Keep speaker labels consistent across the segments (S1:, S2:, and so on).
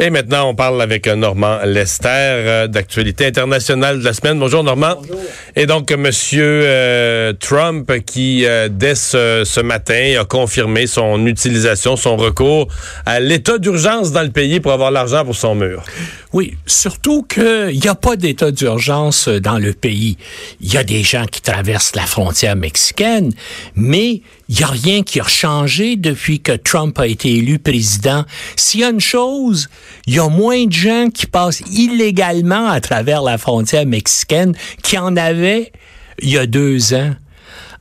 S1: Et maintenant, on parle avec Normand Lester euh, d'actualité internationale de la semaine. Bonjour Normand. Bonjour. Et donc, Monsieur euh, Trump qui, euh, dès ce, ce, matin, a confirmé son utilisation, son recours à l'état d'urgence dans le pays pour avoir l'argent pour son mur.
S2: Oui, surtout qu'il n'y a pas d'état d'urgence dans le pays. Il y a des gens qui traversent la frontière mexicaine, mais il n'y a rien qui a changé depuis que Trump a été élu président. S'il y a une chose, il y a moins de gens qui passent illégalement à travers la frontière mexicaine qu'il y en avait il y a deux ans.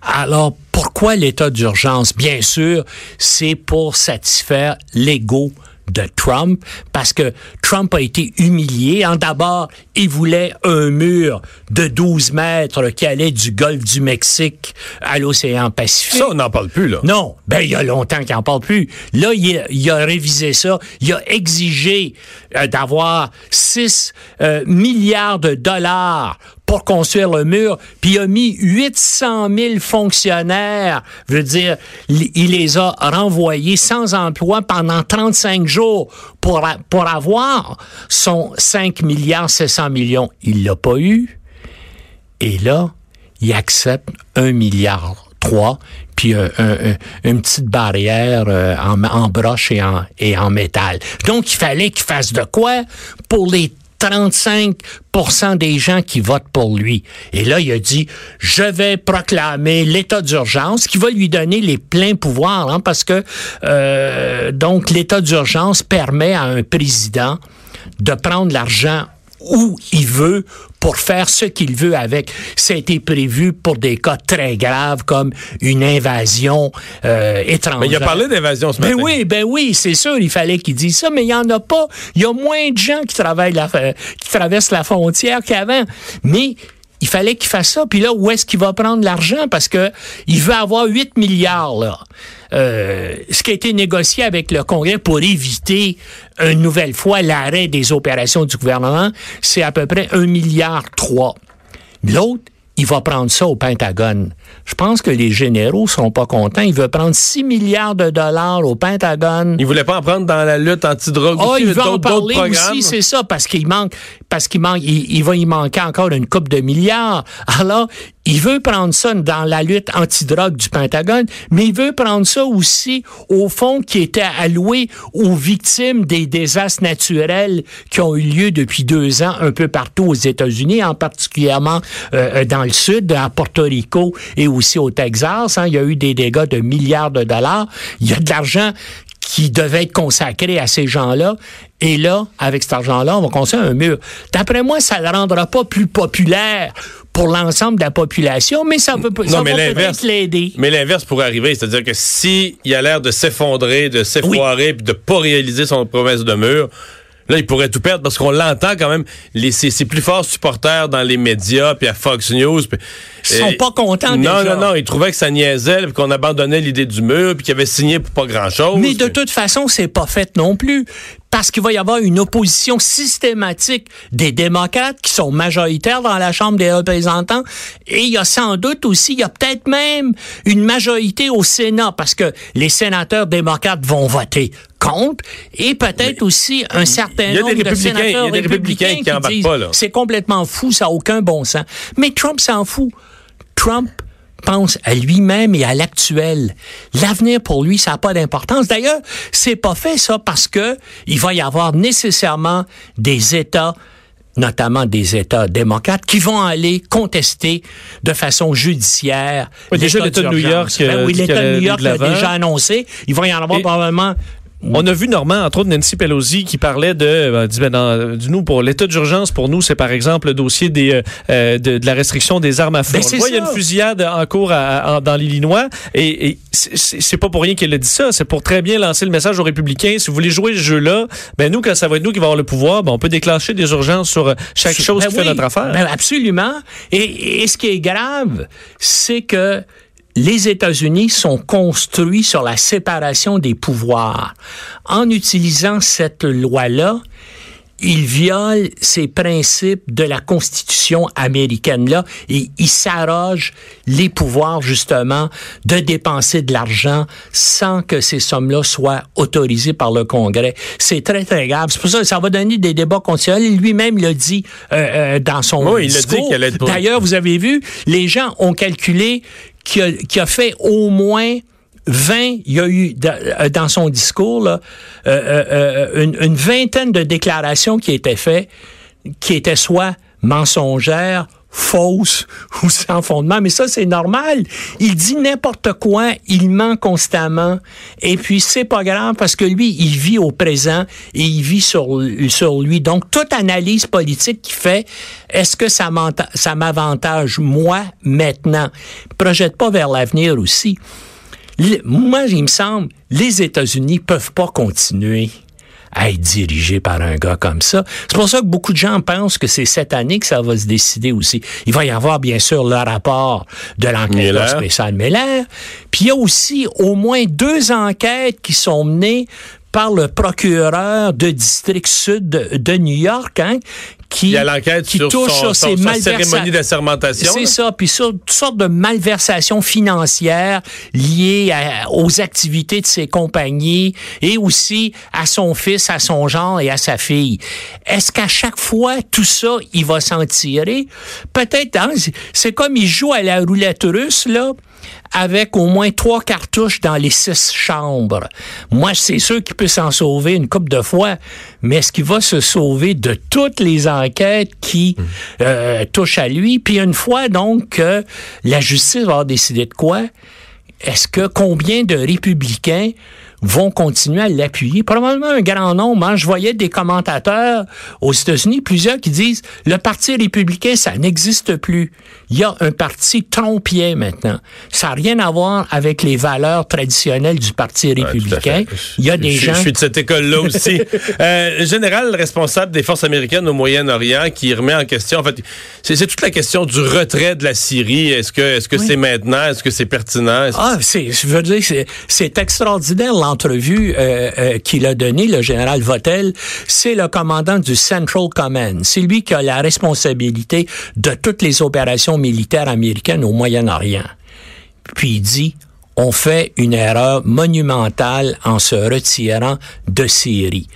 S2: Alors, pourquoi l'état d'urgence? Bien sûr, c'est pour satisfaire l'ego de Trump parce que Trump a été humilié. En d'abord, il voulait un mur de 12 mètres qui allait du golfe du Mexique à l'océan Pacifique.
S1: Ça, on n'en parle plus, là.
S2: Non. Ben, il y a longtemps qu'il n'en parle plus. Là, il a, révisé ça. Il a exigé euh, d'avoir 6 euh, milliards de dollars pour construire le mur, puis il a mis 800 000 fonctionnaires, je veux dire, il les a renvoyés sans emploi pendant 35 jours pour, avoir son 5 milliards 700 millions. Il l'a pas eu. Et là, il accepte 1 milliard 3, puis une petite barrière euh, en, en, broche et en, et en métal. Donc, il fallait qu'il fasse de quoi pour les 35% des gens qui votent pour lui. Et là, il a dit, je vais proclamer l'état d'urgence qui va lui donner les pleins pouvoirs, hein, parce que euh, donc l'état d'urgence permet à un président de prendre l'argent où il veut pour faire ce qu'il veut avec. Ça a été prévu pour des cas très graves comme une invasion euh, étrangère.
S1: Mais il a parlé d'invasion ce
S2: ben matin. Ben oui, ben oui, c'est sûr, il fallait qu'il dise ça, mais il y en a pas. Il y a moins de gens qui travaillent la, qui traversent la frontière qu'avant. Mais il fallait qu'il fasse ça. Puis là, où est-ce qu'il va prendre l'argent? Parce que il veut avoir 8 milliards, là. Euh, ce qui a été négocié avec le Congrès pour éviter une nouvelle fois l'arrêt des opérations du gouvernement, c'est à peu près 1 milliard 3. L'autre, il va prendre ça au Pentagone. Je pense que les généraux seront pas contents. Il veut prendre 6 milliards de dollars au Pentagone.
S1: Il voulait pas en prendre dans la lutte antidrogue
S2: oh, il va en parler aussi, c'est ça, parce qu'il manque, parce qu'il manque, il, va y manquer encore une coupe de milliards. Alors, il veut prendre ça dans la lutte antidrogue du Pentagone, mais il veut prendre ça aussi au fonds qui était alloué aux victimes des désastres naturels qui ont eu lieu depuis deux ans un peu partout aux États-Unis, en particulièrement euh, dans le sud, à Porto Rico et aussi au Texas. Hein. il y a eu des dégâts de milliards de dollars. Il y a de l'argent qui devait être consacré à ces gens-là. Et là, avec cet argent-là, on va construire un mur. D'après moi, ça ne le rendra pas plus populaire pour l'ensemble de la population, mais ça, peut, ça va peut-être l'aider.
S1: Mais l'inverse pourrait arriver, c'est-à-dire que s'il a l'air de s'effondrer, de s'effoirer, puis de pas réaliser son promesse de mur, Là, il pourrait tout perdre parce qu'on l'entend quand même. Les, ses, plus forts supporters dans les médias, puis à Fox News. Pis,
S2: ils sont pas contents
S1: Non, non, non. Ils trouvaient que ça niaisait, puis qu'on abandonnait l'idée du mur, puis qu'ils avaient signé pour pas grand-chose.
S2: Mais de toute façon, c'est pas fait non plus parce qu'il va y avoir une opposition systématique des démocrates qui sont majoritaires dans la Chambre des représentants. Et il y a sans doute aussi, il y a peut-être même une majorité au Sénat parce que les sénateurs démocrates vont voter contre et peut-être aussi un certain nombre de sénateurs républicains, qui, disent c'est complètement fou, ça n'a aucun bon sens. Mais Trump s'en fout. Trump pense à lui-même et à l'actuel. L'avenir pour lui, ça n'a pas d'importance. D'ailleurs, c'est pas fait ça parce que il va y avoir nécessairement des États notamment des États démocrates, qui vont aller contester de façon judiciaire.
S1: déjà l'État de New York.
S2: Ben oui, l'État de New York l'a déjà annoncé. Il va y en avoir probablement
S3: On a vu, Normand, entre autres, Nancy Pelosi qui parlait de, euh, dit, ben, dans, du nous, pour l'état d'urgence, pour nous, c'est par exemple le dossier des, euh, euh, de, de, la restriction des armes à feu.
S2: Ben,
S3: on voit, il y a une fusillade en cours à, à, dans l'Illinois et, et c'est pas pour rien qu'elle a dit ça, c'est pour très bien lancer le message aux républicains. Si vous voulez jouer ce jeu-là, ben nous, quand ça va être nous qui va avoir le pouvoir, ben on peut déclencher des urgences sur chaque chose
S2: ben
S3: qui
S2: oui,
S3: fait notre affaire.
S2: Ben absolument. Et, et ce qui est grave, c'est que les États-Unis sont construits sur la séparation des pouvoirs. En utilisant cette loi-là, ils violent ces principes de la Constitution américaine-là et ils s'arrogent les pouvoirs, justement, de dépenser de l'argent sans que ces sommes-là soient autorisées par le Congrès. C'est très, très grave. C'est pour ça que ça va donner des débats constitutionnels. Lui-même l'a dit euh, euh, dans son
S1: oui,
S2: discours.
S1: Il
S2: D'ailleurs, vous avez vu, les gens ont calculé qu'il a, fait au moins 20, il y a eu dans son discours euh, euh, une, une, vingtaine de déclarations qui étaient faites, qui étaient soit mensongères, fausses ou sans fondement. Mais ça, c'est normal. Il dit n'importe quoi, il ment constamment. Et puis, c'est pas grave parce que lui, il vit au présent et il vit sur, sur lui. Donc, toute analyse politique qu'il fait, est-ce que ça m'avantage moi maintenant? Projette pas vers l'avenir aussi moi, il me semble, les États-Unis peuvent pas continuer à être dirigés par un gars comme ça. C'est pour ça que beaucoup de gens pensent que c'est cette année que ça va se décider aussi. Il va y avoir, bien sûr, le rapport de l'enquête spécial Miller. Puis il y a aussi au moins deux enquêtes qui sont menées par le procureur de district sud de, New York, hein, qui,
S1: il y a l'enquête
S2: qui
S1: sur
S2: touche
S1: son,
S2: sur
S1: cérémonie d'assermentation.
S2: C'est ça, puis sur toutes sortes de malversations financières liées à, aux activités de ses compagnies et aussi à son fils, à son genre et à sa fille. Est-ce qu'à chaque fois, tout ça, il va s'en tirer? Peut-être, hein, c'est comme il joue à la roulette russe, là avec au moins trois cartouches dans les six chambres. Moi, c'est sûr qu'il peut s'en sauver une coupe de fois, mais est-ce qu'il va se sauver de toutes les enquêtes qui mmh. euh, touchent à lui? Puis une fois donc que la justice va décider de quoi, est-ce que combien de républicains vont continuer à l'appuyer. Probablement un grand nombre. Hein. Je voyais des commentateurs aux États-Unis, plusieurs qui disent le Parti républicain, ça n'existe plus. Il y a un parti trompier maintenant. Ça n'a rien à voir avec les valeurs traditionnelles du Parti républicain. Ouais, Il y a des
S1: je,
S2: gens...
S1: Je suis de cette école-là aussi. euh, général responsable des forces américaines au Moyen-Orient qui remet en question, en fait, c'est toute la question du retrait de la Syrie. Est-ce que est-ce que oui. c'est maintenant? Est-ce que c'est pertinent?
S2: Ah, c'est, je veux dire, c'est extraordinaire l'entrevue euh, euh, qu'il a donnée, le général Votel, c'est le commandant du Central Command. C'est lui qui a la responsabilité de toutes les opérations militaires américaines au Moyen-Orient. Puis il dit, on fait une erreur monumentale en se retirant de Syrie.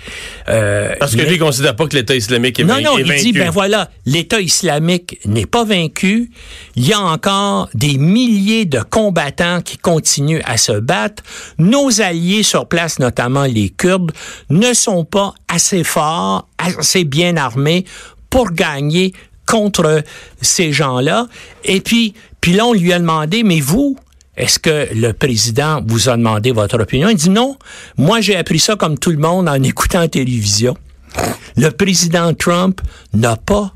S1: Euh, Parce que mais, lui, il considère pas que l'État islamique est,
S2: non,
S1: vaincu.
S2: Non, il dit, ben voilà, l'État islamique n'est pas vaincu. Il y a encore des milliers de combattants qui continuent à se battre. Nos alliés sur place, notamment les Kurdes, ne sont pas assez forts, assez bien armés pour gagner contre ces gens-là. Et puis, puis là, on lui a demandé, mais vous, est-ce que le président vous a demandé votre opinion? Il dit non. Moi, j'ai appris ça comme tout le monde en écoutant la télévision. Le président Trump n'a pas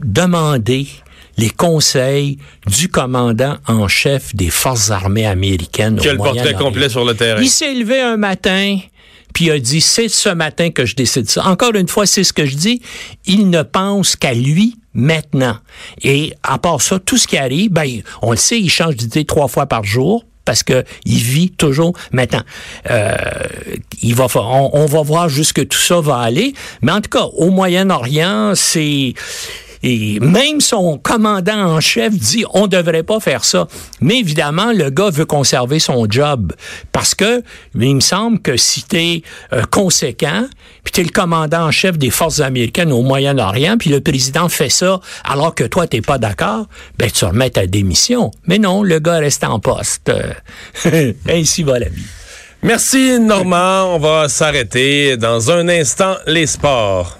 S2: demandé les conseils du commandant en chef des forces armées américaines.
S1: Le portrait complet sur le terrain.
S2: Il s'est levé un matin, puis il a dit, c'est ce matin que je décide ça. Encore une fois, c'est ce que je dis. Il ne pense qu'à lui maintenant. Et à part ça, tout ce qui arrive, ben, on le sait, il change d'idée trois fois par jour parce que il vit toujours maintenant. Euh, il va, on, on va voir jusque tout ça va aller. Mais en tout cas, au Moyen-Orient, c'est et même son commandant en chef dit on devrait pas faire ça. Mais évidemment, le gars veut conserver son job parce que il me semble que si tu es euh, conséquent, puis tu es le commandant en chef des forces américaines au Moyen-Orient, puis le président fait ça alors que toi t'es pas d'accord, ben tu remets ta démission. Mais non, le gars reste en poste. Ainsi va la vie.
S1: Merci Normand, on va s'arrêter dans un instant les sports.